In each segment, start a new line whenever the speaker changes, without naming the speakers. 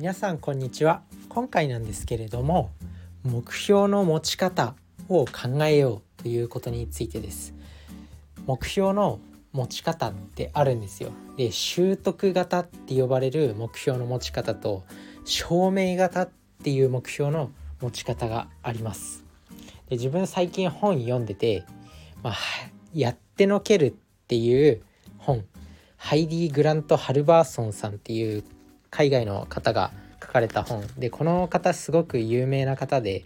皆さんこんにちは。今回なんですけれども目標の持ち方を考えようということについてです。目標の持ち方ってあるんですよ。で習得型って呼ばれる目標の持ち方と証明型っていう目標の持ち方があります。で自分最近本読んでて、まあ、やってのけるっていう本ハイディ・グラント・ハルバーソンさんっていう海外の方が書かれた本でこの方すごく有名な方で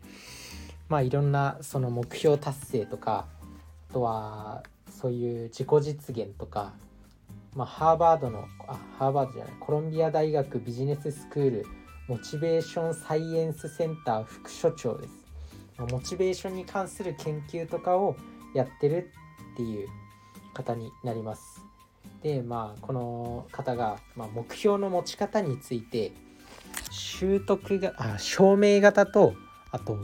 まあいろんなその目標達成とかあとはそういう自己実現とか、まあ、ハーバードのあハーバードじゃないコロンビア大学ビジネススクールモチベーションサイエンスセンター副所長です。モチベーションに関する研究とかをやってるっていう方になります。でまあこの方が、まあ、目標の持ち方について習得があ証明型とあと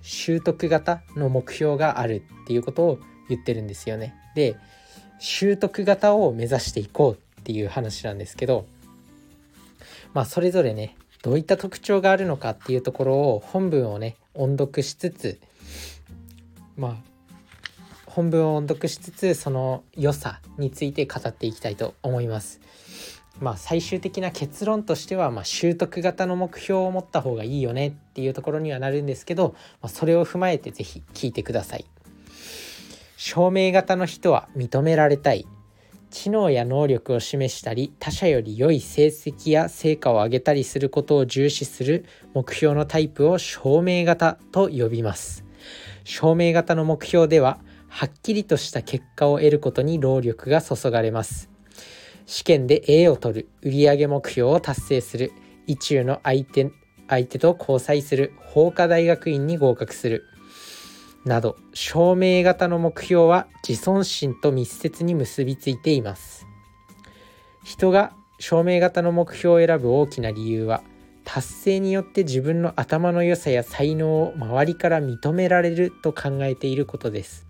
習得型の目標があるっていうことを言ってるんですよね。で習得型を目指していこうっていう話なんですけどまあそれぞれねどういった特徴があるのかっていうところを本文をね音読しつつまあ本文を音読しつつその良さについて語っていきたいと思います。まあ、最終的な結論としては、まあ、習得型の目標を持った方がいいよねっていうところにはなるんですけど、まあ、それを踏まえて是非聞いてください。証明型の人は認められたい知能や能力を示したり他者より良い成績や成果を上げたりすることを重視する目標のタイプを証明型と呼びます証明型の目標でははっきりとした結果を得ることに労力が注がれます。試験で A を取る売上目標を達成する。意中の相手相手と交際する。法科大学院に合格する。など証明型の目標は自尊心と密接に結びついています。人が証明型の目標を選ぶ大きな理由は達成によって自分の頭の良さや才能を周りから認められると考えていることです。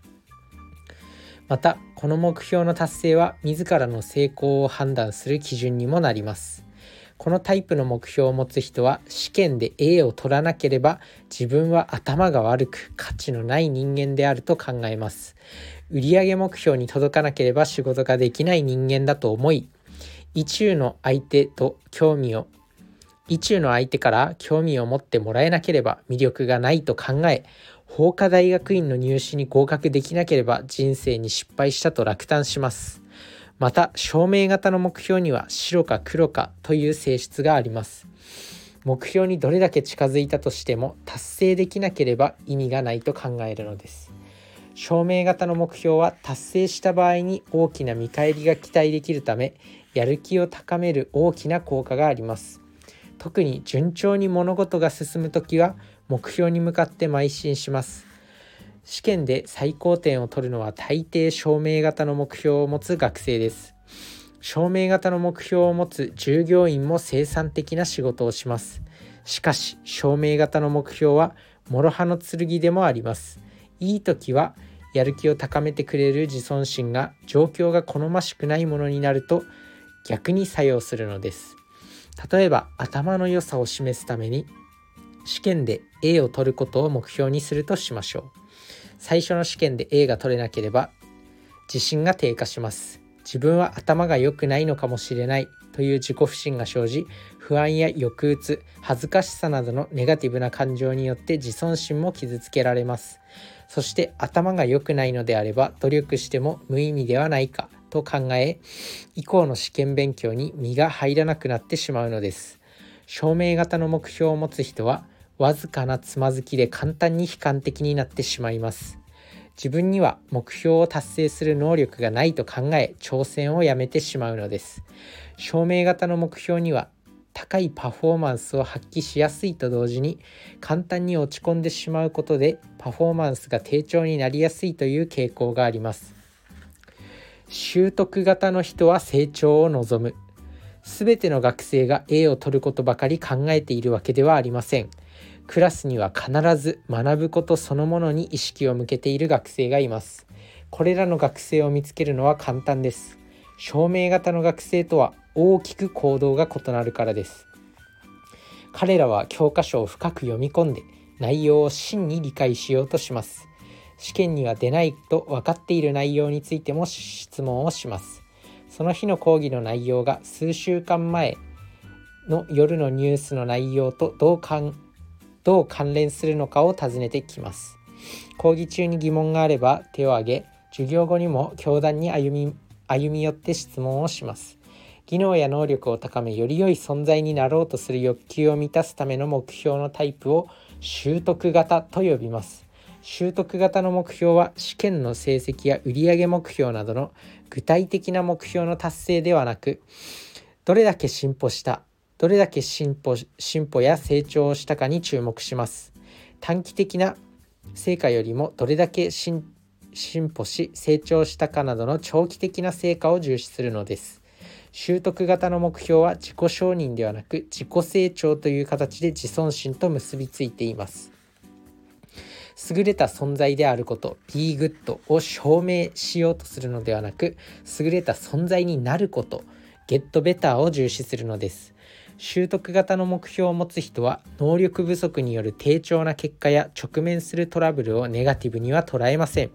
またこの目標の達成は自らの成功を判断する基準にもなりますこのタイプの目標を持つ人は試験で A を取らなければ自分は頭が悪く価値のない人間であると考えます。売上目標に届かなければ仕事ができない人間だと思い、意中の相手と興味を意中の相手から興味を持ってもらえなければ魅力がないと考え法科大学院の入試に合格できなければ人生に失敗したと落胆します。また証明型の目標には白か黒かという性質があります。目標にどれだけ近づいたとしても達成できなければ意味がないと考えるのです。証明型の目標は達成した場合に大きな見返りが期待できるためやる気を高める大きな効果があります。特に順調に物事が進む時は目標に向かって邁進します試験で最高点を取るのは大抵証明型の目標を持つ学生です。証明型の目標を持つ従業員も生産的な仕事をします。しかし、証明型の目標は諸刃の剣でもあります。いい時はやる気を高めてくれる自尊心が状況が好ましくないものになると逆に作用するのです。例えば頭の良さを示すために試験で A を取ることを目標にするとしましょう。最初の試験で A が取れなければ自信が低下します。自分は頭が良くないのかもしれないという自己不信が生じ不安や抑うつ恥ずかしさなどのネガティブな感情によって自尊心も傷つけられます。そして頭が良くないのであれば努力しても無意味ではないか。と考え以降の試験勉強に身が入らなくなってしまうのです。証明型の目標を持つ人はわずかなつまずきで簡単に悲観的になってしまいます。自分には目標を達成する能力がないと考え挑戦をやめてしまうのです。証明型の目標には高いパフォーマンスを発揮しやすいと同時に簡単に落ち込んでしまうことでパフォーマンスが低調になりやすいという傾向があります。習得型の人は成長を望む全ての学生が A を取ることばかり考えているわけではありませんクラスには必ず学ぶことそのものに意識を向けている学生がいます。これらの学生を見つけるのは簡単です。証明型の学生とは大きく行動が異なるからです。彼らは教科書を深く読み込んで内容を真に理解しようとします試験には出ないと分かっている内容についても質問をします。その日の講義の内容が数週間前の夜のニュースの内容とどう関どう関連するのかを尋ねてきます。講義中に疑問があれば手を挙げ授業後にも教壇に歩み歩み寄って質問をします。技能や能力を高めより良い存在になろうとする欲求を満たすための目標のタイプを習得型と呼びます。習得型の目標は試験の成績や売上目標などの具体的な目標の達成ではなくどれだけ進歩したどれだけ進歩進歩や成長をしたかに注目します。短期的な成果よりもどれだけ進歩し成長したかなどの長期的な成果を重視するのです。習得型の目標は自己承認ではなく自己成長という形で自尊心と結びついています。優れた存在であること Be Good を証明しようとするのではなく優れた存在になること Get Better を重視するのです。習得型の目標を持つ人は能力不足による低調な結果や直面するトラブルをネガティブには捉えません。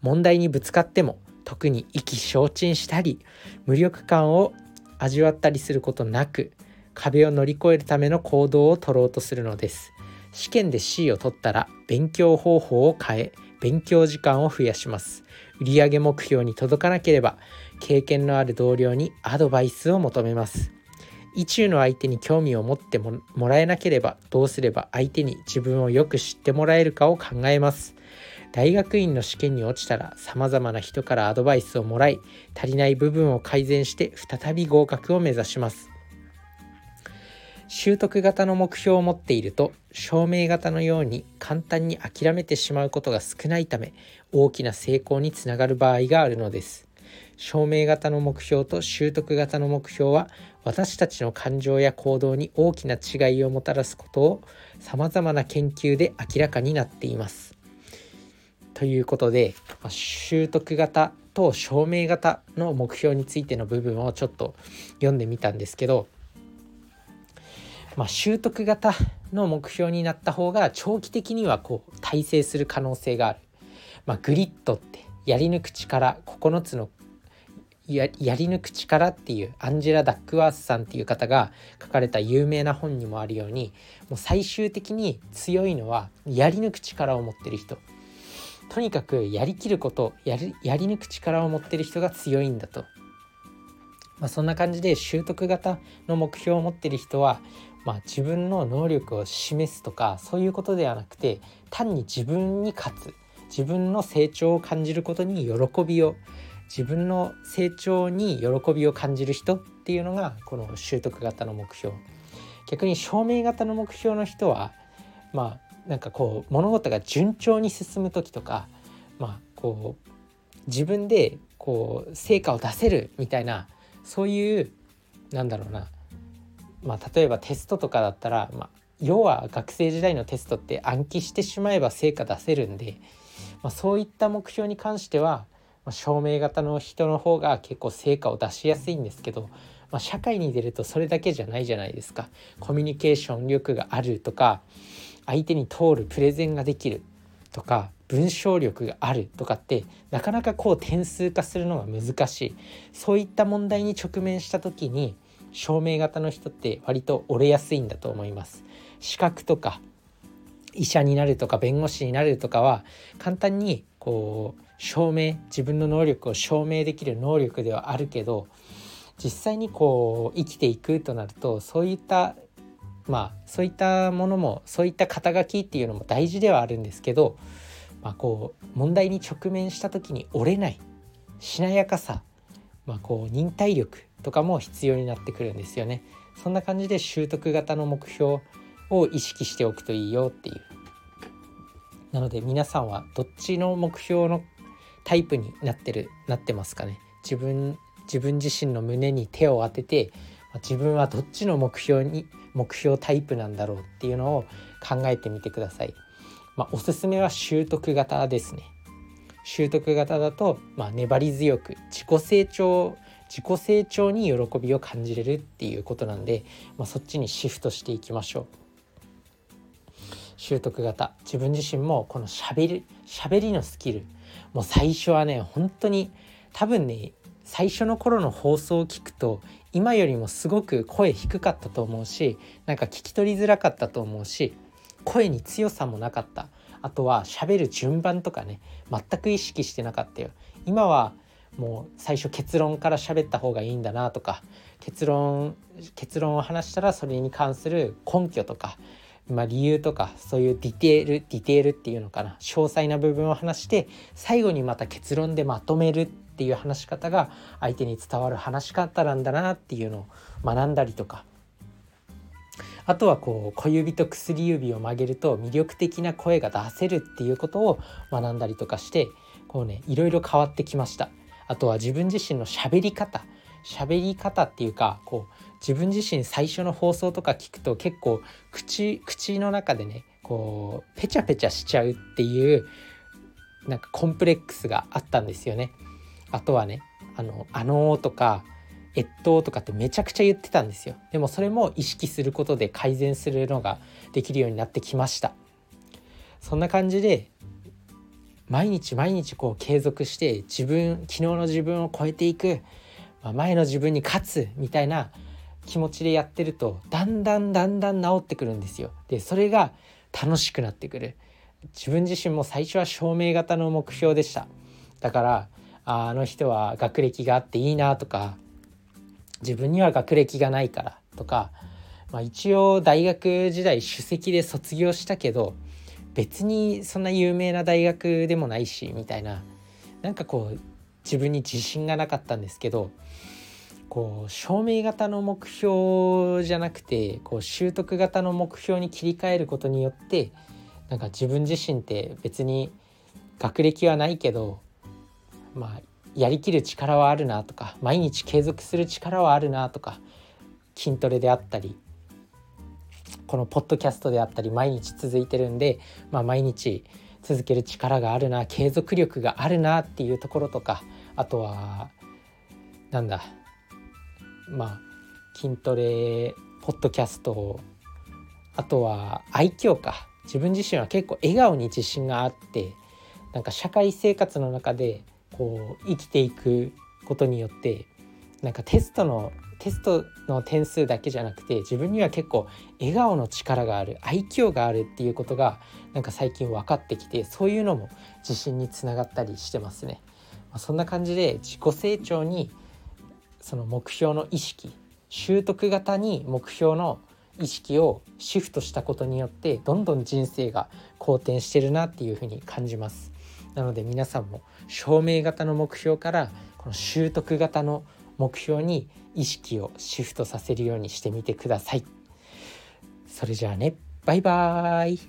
問題にぶつかっても特に意気消沈したり無力感を味わったりすることなく壁を乗り越えるための行動を取ろうとするのです。試験で C を取ったら勉強方法を変え勉強時間を増やします。売上目標に届かなければ経験のある同僚にアドバイスを求めます。意中の相手に興味を持ってもらえなければどうすれば相手に自分をよく知ってもらえるかを考えます。大学院の試験に落ちたら様々な人からアドバイスをもらい足りない部分を改善して再び合格を目指します。習得型の目標を持っていると証明型のように簡単に諦めてしまうことが少ないため大きな成功につながる場合があるのです。証明型の目標と習得型の目標は私たちの感情や行動に大きな違いをもたらすことをさまざまな研究で明らかになっています。ということで、ま、習得型と証明型の目標についての部分をちょっと読んでみたんですけど、まあ、習得型の目標になった方が長期的にはこう大成する可能性がある。まあ、グリッドってやり抜く力9つのややり抜く力っていうアンジェラ・ダックワースさんっていう方が書かれた有名な本にもあるようにもう最終的に強いのはやり抜く力を持ってる人とにかくやりきることやりやり抜く力を持ってる人が強いんだと、まあ、そんな感じで習得型の目標を持ってる人は、まあ、自分の能力を示すとかそういうことではなくて単に自分に勝つ。自分の成長を感じることに喜びを。自分の成長に喜びを感じる人っていうのがこの習得型の目標。逆に証明型の目標の人はまあなんかこう物事が順調に進む時とかまあこう自分でこう成果を出せるみたいなそういうなんだろうなまあ例えばテストとかだったら、まあ、要は学生時代のテストって暗記してしまえば成果出せるんで、まあ、そういった目標に関しては、まあ、証明型の人の方が結構成果を出しやすいんですけど、まあ、社会に出るとそれだけじゃないじゃないですか。コミュニケーション力があるとか相手に通るプレゼンができるとか文章力があるとかってなかなかこう点数化するのが難しい。そういった問題に直面した時に証明型の人って割と折れやすいんだと思います。資格とか医者になるとか弁護士になるとかは簡単にこう証明自分の能力を証明できる能力ではあるけど実際にこう生きていくとなるとそういったまあそういったものもそういった肩書きっていうのも大事ではあるんですけど、まあ、こう問題に直面した時に折れないしなやかさ、まあ、こう忍耐力とかも必要になってくるんですよね。そんな感じで習得型の目標を意識しておくといいよっていう。なので皆さんはどっちの目標のタイプになってるなってますかね自分自分自身の胸に手を当てて自分はどっちの目標に目標タイプなんだろうっていうのを考えてみてください。まあ、おすすめは習得型ですね。習得型だと、まあ、粘り強く自己成長自己成長に喜びを感じれるっていうことなんで、まあ、そっちにシフトしていきましょう。習得型自分自身もこのしゃべりしゃべりのスキルもう最初はね本当に多分ね最初の頃の放送を聞くと今よりもすごく声低かったと思うしなんか聞き取りづらかったと思うし声に強さもなかった。あとは喋る順番とかね全く意識してなかったよ。今はもう最初結論から喋った方がいいんだなとか結論結論を話したらそれに関する根拠とか、まあ、理由とかそういうディテールディテールっていうのかな。詳細な部分を話して最後にまた結論でまとめるっていう話し方が相手に伝わる話し方なんだなっていうのを学んだりとかあとはこう小指と薬指を曲げると魅力的な声が出せるっていうことを学んだりとかしてこうねいろいろ変わってきましたあとは自分自身の喋り方喋り方っていうかこう自分自身最初の放送とか聞くと結構口口の中でねこうペチャペチャしちゃうっていうなんかコンプレックスがあったんですよね。あとはねあの「あのー」とか「えっと」とかってめちゃくちゃ言ってたんですよ。でもそれも意識することで改善するのができるようになってきました。そんな感じで毎日毎日こう継続して自分昨日の自分を超えていく、まあ、前の自分に勝つみたいな気持ちでやってるとだんだんだんだん治ってくるんですよ。でそれが楽しくなってくる。自分自身も最初は証明型の目標でした。だからあの人は学歴があっていいなとか自分には学歴がないからとか、まあ、一応大学時代首席で卒業したけど別にそんな有名な大学でもないしみたいななんかこう自分に自信がなかったんですけどこう証明型の目標じゃなくてこう習得型の目標に切り替えることによってなんか自分自身って別に学歴はないけどまあやりきる力はあるなとか毎日継続する力はあるなとか筋トレであったりこのポッドキャストであったり毎日続いてるんで、まあ、毎日続ける力があるな継続力があるなっていうところとかあとはなんだまあ筋トレポッドキャストあとは愛嬌か。自分自身は結構笑顔に自信があってなんか社会生活の中でこう生きていくことによってなんかテストのテストの点数だけじゃなくて自分には結構笑顔の力がある愛嬌があるっていうことがなんか最近分かってきてそういうのも自信につながったりしてますね。まあ、そんな感じで自己成長にその目標の意識習得型に目標の意識をシフトしたことによってどんどん人生が好転してるなっていうふうに感じます。なので皆さんも証明型の目標からこの習得型の目標に意識をシフトさせるようにしてみてください。それじゃあねバイバーイ